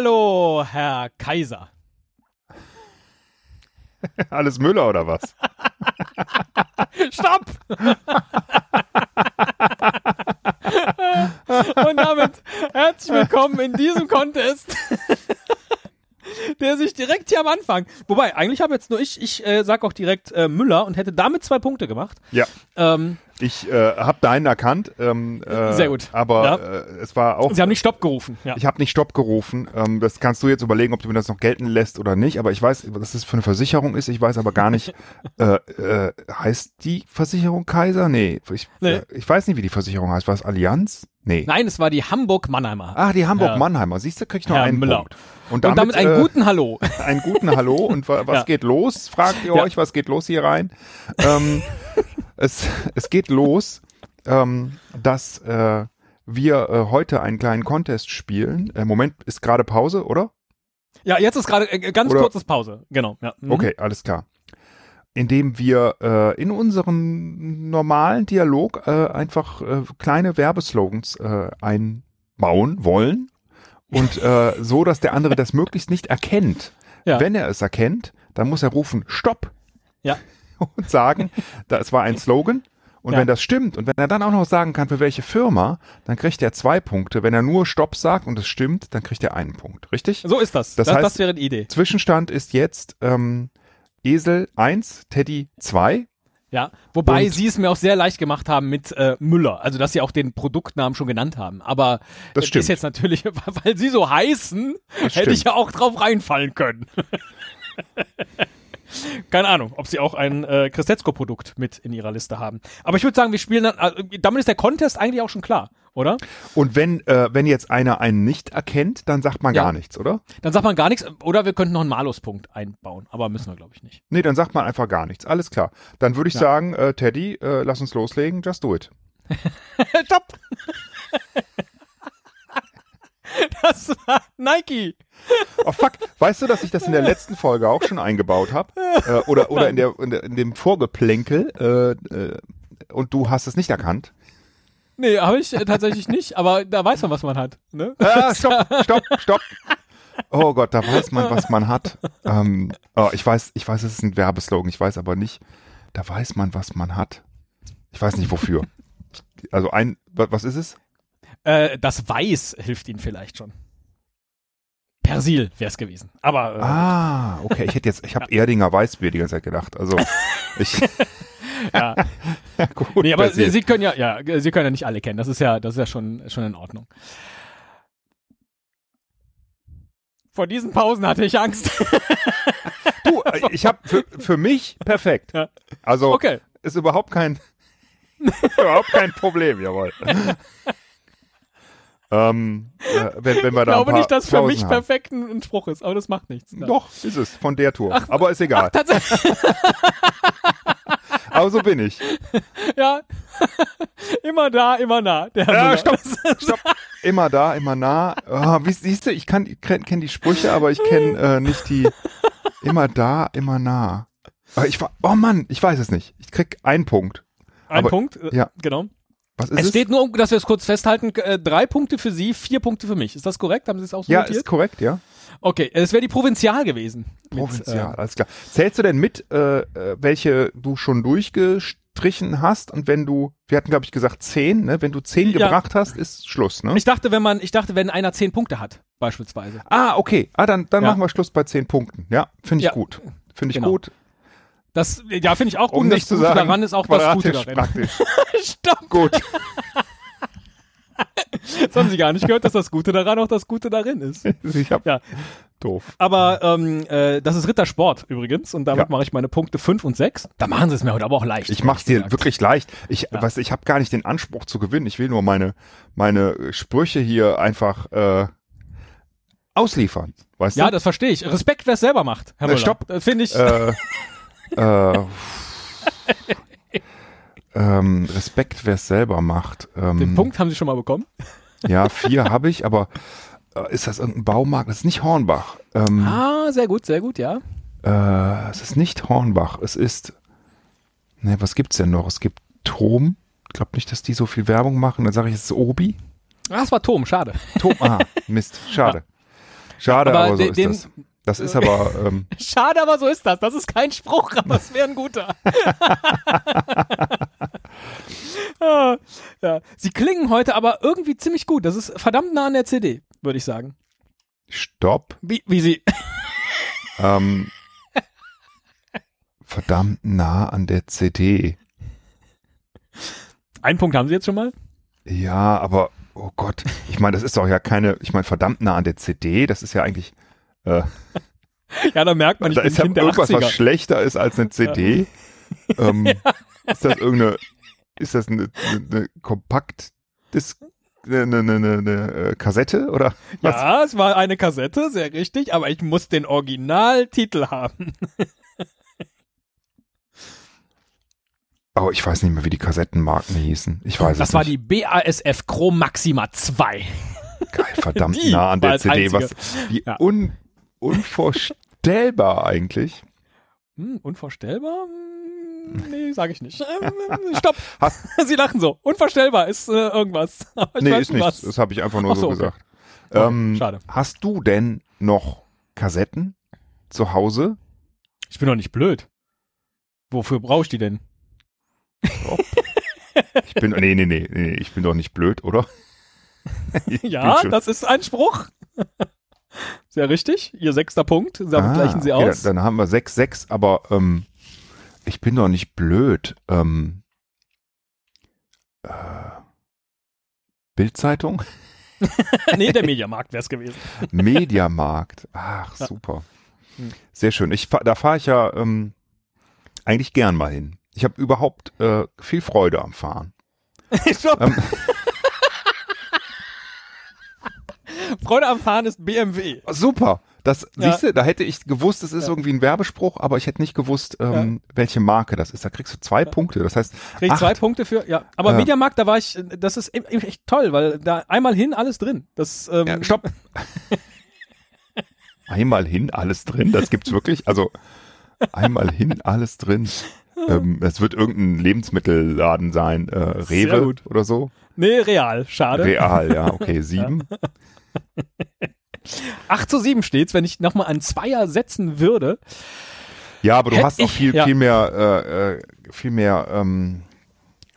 Hallo, Herr Kaiser. Alles Müller oder was? Stopp! Und damit herzlich willkommen in diesem Contest, der sich direkt hier am Anfang. Wobei, eigentlich habe jetzt nur ich, ich äh, sag auch direkt äh, Müller und hätte damit zwei Punkte gemacht. Ja. Ähm, Ich äh, habe deinen erkannt. Ähm, äh, Sehr gut. Aber Ja. äh, es war auch. Sie haben nicht Stopp gerufen. Ja. Ich habe nicht Stopp gerufen. Ähm, das kannst du jetzt überlegen, ob du mir das noch gelten lässt oder nicht. Aber ich weiß, was das für eine Versicherung ist. Ich weiß aber gar nicht. äh, äh, heißt die Versicherung Kaiser? Nee. Ich, Nee. Äh, ich weiß nicht, wie die Versicherung heißt. War es Allianz? Nee. Nein, es war die Hamburg-Mannheimer. Ah, die Ja. Hamburg-Mannheimer. Siehst du, krieg ich noch Herr einen Müller. Punkt. und damit einen äh, guten Hallo. einen guten Hallo und wa was Ja. geht los? Fragt ihr Ja. euch, was geht los hier rein? Ähm, es, es geht los, ähm, dass äh, wir äh, heute einen kleinen Contest spielen. Äh, Moment, ist gerade Pause, oder? Ja, jetzt ist gerade äh, ganz Oder- kurzes Pause. Genau. Ja. Mhm. Okay, alles klar. Indem wir äh, in unserem normalen Dialog äh, einfach äh, kleine Werbeslogans äh, einbauen wollen und äh, so, dass der andere das möglichst nicht erkennt. Ja. Wenn er es erkennt, dann muss er rufen Stopp Ja. und sagen, das war ein Slogan. Und Ja. wenn das stimmt und wenn er dann auch noch sagen kann, für welche Firma, dann kriegt er zwei Punkte. Wenn er nur Stopp sagt und es stimmt, dann kriegt er einen Punkt. Richtig? So ist das. Das Das, das, heißt- wäre die Idee. Zwischenstand ist jetzt ähm, Esel 1, Teddy 2. Ja, wobei Und- sie es mir auch sehr leicht gemacht haben mit äh, Müller, also dass sie auch den Produktnamen schon genannt haben. Aber Das stimmt. ist jetzt natürlich, weil sie so heißen, Das hätte ich stimmt. ja auch drauf reinfallen können. Keine Ahnung, ob sie auch ein äh, Christetzko-Produkt mit in ihrer Liste haben. Aber ich würde sagen, wir spielen dann, äh, damit ist der Contest eigentlich auch schon klar, oder? Und wenn, äh, wenn jetzt einer einen nicht erkennt, dann sagt man Ja. gar nichts, oder? Dann sagt man gar nichts, oder wir könnten noch einen Maluspunkt einbauen, aber müssen wir, glaube ich, nicht. Nee, dann sagt man einfach gar nichts. Alles klar. Dann würde ich Ja. sagen, äh, Teddy, äh, lass uns loslegen. Just do it. Stopp! das war Nike. Oh fuck, weißt du, dass ich das in der letzten Folge auch schon eingebaut habe? Äh, oder oder in, der, in, der, in dem Vorgeplänkel äh, äh, und du hast es nicht erkannt? Nee, habe ich äh, tatsächlich nicht, aber da weiß man, was man hat. Ne? Ah, stopp, stopp, stopp. Oh Gott, da weiß man, was man hat. Ähm, oh, ich weiß, ich weiß, es ist ein Werbeslogan, ich weiß aber nicht. Da weiß man, was man hat. Ich weiß nicht wofür. Also ein, wa- was ist es? Äh, das Weiß hilft ihnen vielleicht schon. Persil wäre es gewesen. Aber äh, Ah, okay. Ich hätte jetzt, ich habe Erdinger Weißbier die ganze Zeit gedacht. Also ich. ja. ja, gut. Nee, aber sie, Persil. sie können ja, ja, sie können ja nicht alle kennen. Das ist ja, das ist ja schon, schon in Ordnung. Vor diesen Pausen hatte ich Angst. du, äh, ich habe für, für mich perfekt. Ja. Also Okay. ist überhaupt kein überhaupt kein Problem, jawohl. Ähm, äh, wenn, wenn wir Ich da glaube nicht, dass für Pausen mich haben. perfekt ein, Spruch ist, aber das macht nichts. Ja. Doch, ist es, von der Tour. Aber ist egal. Tatsächlich, Aber so bin ich. ja. immer da, immer nah. Der Ja, stopp, stopp. Immer da, immer nah. Oh, wie siehst du, ich kann, kenne kenn die Sprüche, aber ich kenne äh, nicht die immer da, immer nah. Aber ich oh Mann, ich weiß es nicht. Ich krieg einen Punkt. Ein aber- Punkt, äh, ja. genau. Was ist Es es? steht nur, um, dass wir es kurz festhalten, äh, drei Punkte für Sie, vier Punkte für mich. Ist das korrekt? Haben Sie es auch so ja, notiert? ist korrekt, ja. Okay, es wäre die Provinzial gewesen. Mit, Provinzial, äh, alles klar. Zählst du denn mit, äh, äh, welche du schon durchgestrichen hast? Und wenn du, wir hatten glaube ich gesagt zehn, ne? Wenn du zehn Ja. gebracht hast, ist Schluss, ne? ich dachte, wenn man, ich dachte, wenn einer zehn Punkte hat, beispielsweise. ah, okay. Ah, dann, dann Ja. machen wir Schluss bei zehn Punkten. Ja, finde ich Ja. gut. Finde ich Genau. gut. Das, ja, finde ich auch gut. Um nicht das zu Gute sagen, daran ist auch das Gute darin. praktisch. Stopp! gut. Das haben Sie gar nicht gehört, dass das Gute daran auch das Gute darin ist. Ich hab, Ja. doof. Aber ähm, äh, das ist Rittersport übrigens und damit Ja. mache ich meine Punkte 5 und 6. Da machen Sie es mir heute aber auch leicht. Ich mach's dir ehrlich gesagt. wirklich leicht. Ich, Ja. weißt, ich habe gar nicht den Anspruch zu gewinnen. Ich will nur meine, meine Sprüche hier einfach äh, ausliefern. Weißt Ja, du? das verstehe ich. Respekt, wer es selber macht, Herr Äh, Müller. stopp. Das finde ich. äh, äh, ähm, Respekt, wer es selber macht. Ähm, Den Punkt haben Sie schon mal bekommen. Ja, vier habe ich, aber äh, ist das irgendein Baumarkt? Das ist nicht Hornbach. Ähm, Ah, sehr gut, sehr gut, ja. äh, es ist nicht Hornbach. Es ist. Ne, was gibt's denn noch? Es gibt Tom. Ich glaube nicht, dass die so viel Werbung machen. Dann sage ich, es ist Obi. Ah, es war Tom, schade. Tom. Ah, Mist. Schade. Schade, Aber aber, so den- ist das. Das ist aber, ähm, Schade, aber so ist das. Das ist kein Spruch, aber es wäre ein guter. Ah, ja. Sie klingen heute aber irgendwie ziemlich gut. Das ist verdammt nah an der CD, würde ich sagen. stopp. Wie, wie sie. Ähm, verdammt nah an der CD. Einen Punkt haben Sie jetzt schon mal? Ja, aber, oh Gott. Ich meine, das ist doch ja keine, ich meine, verdammt nah an der CD. Das ist ja eigentlich, äh, Ja, da merkt man, ich da bin ist ja Kind der irgendwas, 80er. was schlechter ist als eine CD. Ähm, Ist das irgendeine, ist das eine, eine, eine kompakt eine, eine, eine, eine äh, Kassette oder was? Ja, es war eine Kassette, sehr richtig, aber ich muss den Originaltitel haben. Oh, ich weiß nicht mehr, wie die Kassettenmarken hießen. Ich weiß Das es war nicht. die BASF Chrom Maxima 2. Geil, verdammt Die nah an war der CD. Was, wie Ja. un, unvorstellbar eigentlich. Hm, unvorstellbar? Hm, nee, sage ich nicht. Ähm, stopp. Hast- Sie lachen so. Unvorstellbar ist äh, irgendwas. Aber ich nee, ist nicht nichts. was. Das habe ich einfach nur so, so okay. gesagt. Okay, ähm, schade. Hast du denn noch Kassetten zu Hause? Ich bin doch nicht blöd. Wofür brauche ich die denn? Ich bin, nee, nee, nee, nee, ich bin doch nicht blöd, oder? Ich Ja, das ist ein Spruch. Sehr richtig. Ihr sechster Punkt. Damit Ah, gleichen Sie okay, aus. Dann, dann haben wir 6-6, aber ähm, ich bin doch nicht blöd. Ähm, äh, Bildzeitung? nee, der Mediamarkt wäre es gewesen. Mediamarkt. Ach, Ja. super. Hm. Sehr schön. Ich, da fahre ich ja ähm, eigentlich gern mal hin. Ich habe überhaupt äh, viel Freude am Fahren. Stopp. Ähm. Freude am Fahren ist BMW. Super. Das, Ja. siehst du, da hätte ich gewusst, es ist Ja. irgendwie ein Werbespruch, aber ich hätte nicht gewusst, ähm, welche Marke das ist. Da kriegst du zwei Punkte. Das heißt, Krieg Acht. zwei Punkte für, ja. Aber Ja. Mediamarkt, da war ich, das ist e- e- echt toll, weil da einmal hin alles drin. Das, ähm, ja, stopp. einmal hin, alles drin. Das gibt's wirklich. Also einmal hin, alles drin. Ähm, es wird irgendein Lebensmittelladen sein, äh, Rewe oder so. Nee, real. Schade. Real, ja, okay, sieben. 8 zu 7 steht's, wenn ich nochmal einen Zweier setzen würde. Ja, aber du hast auch viel, ja. viel mehr, äh, äh, viel mehr ähm,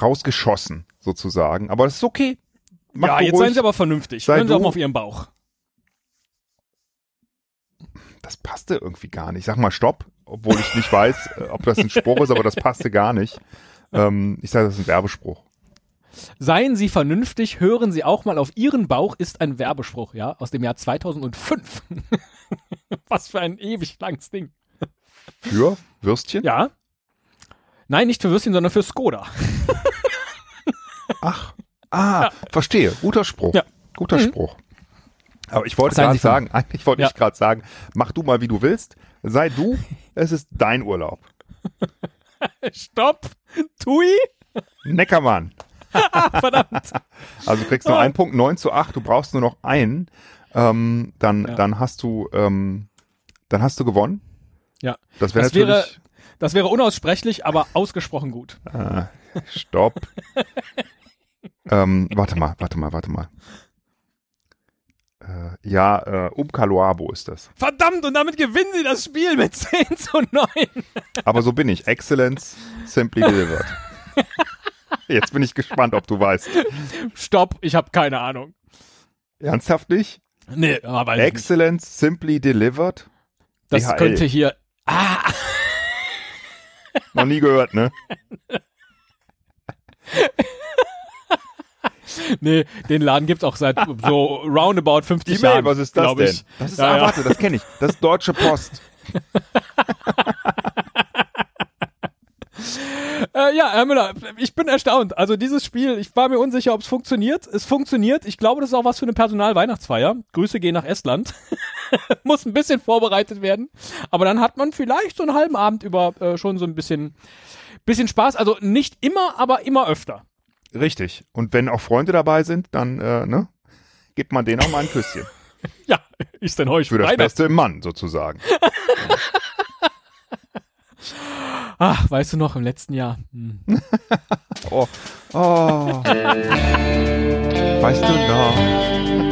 rausgeschossen, sozusagen. Aber das ist okay. Mach ja, jetzt ruhig. seien Sie aber vernünftig. Sei Hören Sie auch mal auf Ihren Bauch. das passte irgendwie gar nicht. Sag mal Stopp, obwohl ich nicht weiß, äh, ob das ein Spruch ist, aber das passte gar nicht. Ähm, ich sage, das ist ein Werbespruch. Seien Sie vernünftig, hören Sie auch mal auf Ihren Bauch ist ein Werbespruch, ja, aus dem Jahr 2005. Was für ein ewig langes Ding. Für Würstchen? Ja. Nein, nicht für Würstchen, sondern für Skoda. Ach, ah, verstehe. Guter Spruch. Ja. Guter Mhm. Spruch. Aber ich wollte gerade sagen, eigentlich wollte Ja. ich gerade sagen, mach du mal, wie du willst. Sei du, es ist dein Urlaub. Stopp. Tui. Neckermann. Verdammt. Also du kriegst nur einen Punkt, 9 zu 8, du brauchst nur noch einen. Ähm, dann, Ja. dann hast du, ähm, dann hast du gewonnen. Ja. Das wäre Das wäre-. Das wäre unaussprechlich, aber ausgesprochen gut. Äh, stopp. ähm, warte mal, warte mal, warte mal. Äh, ja, äh, Umkaloabo ist das. Verdammt, und damit gewinnen Sie das Spiel mit 10 zu 9. Aber so bin ich. Excellence, simply delivered. Jetzt bin ich gespannt, ob du weißt. Stopp, ich habe keine Ahnung. Ernsthaft nicht? Nee, aber weiß ich nicht. Excellence, simply delivered? das DHL. könnte hier. Ah, Noch nie gehört, ne? nee, den Laden gibt's auch seit so roundabout 50 E-Mail, Jahren. was ist das denn? ich. Das ist, Ja, ah, ja. warte, das kenne ich. Das ist Deutsche Post. Äh, ja, Herr Müller, ich bin erstaunt. Also dieses Spiel, ich war mir unsicher, ob es funktioniert. Es funktioniert. Ich glaube, das ist auch was für eine Personalweihnachtsfeier. Grüße gehen nach Estland. Muss ein bisschen vorbereitet werden. Aber dann hat man vielleicht so einen halben Abend über äh, schon so ein bisschen, bisschen Spaß. Also nicht immer, aber immer öfter. Richtig. Und wenn auch Freunde dabei sind, dann, äh, ne? Gibt man denen auch mal ein Küsschen. Ja, ist denn heute Für das? Beste im Mann, sozusagen. Ach, weißt du noch, im letzten Jahr. Hm. Oh. Oh. Weißt du noch?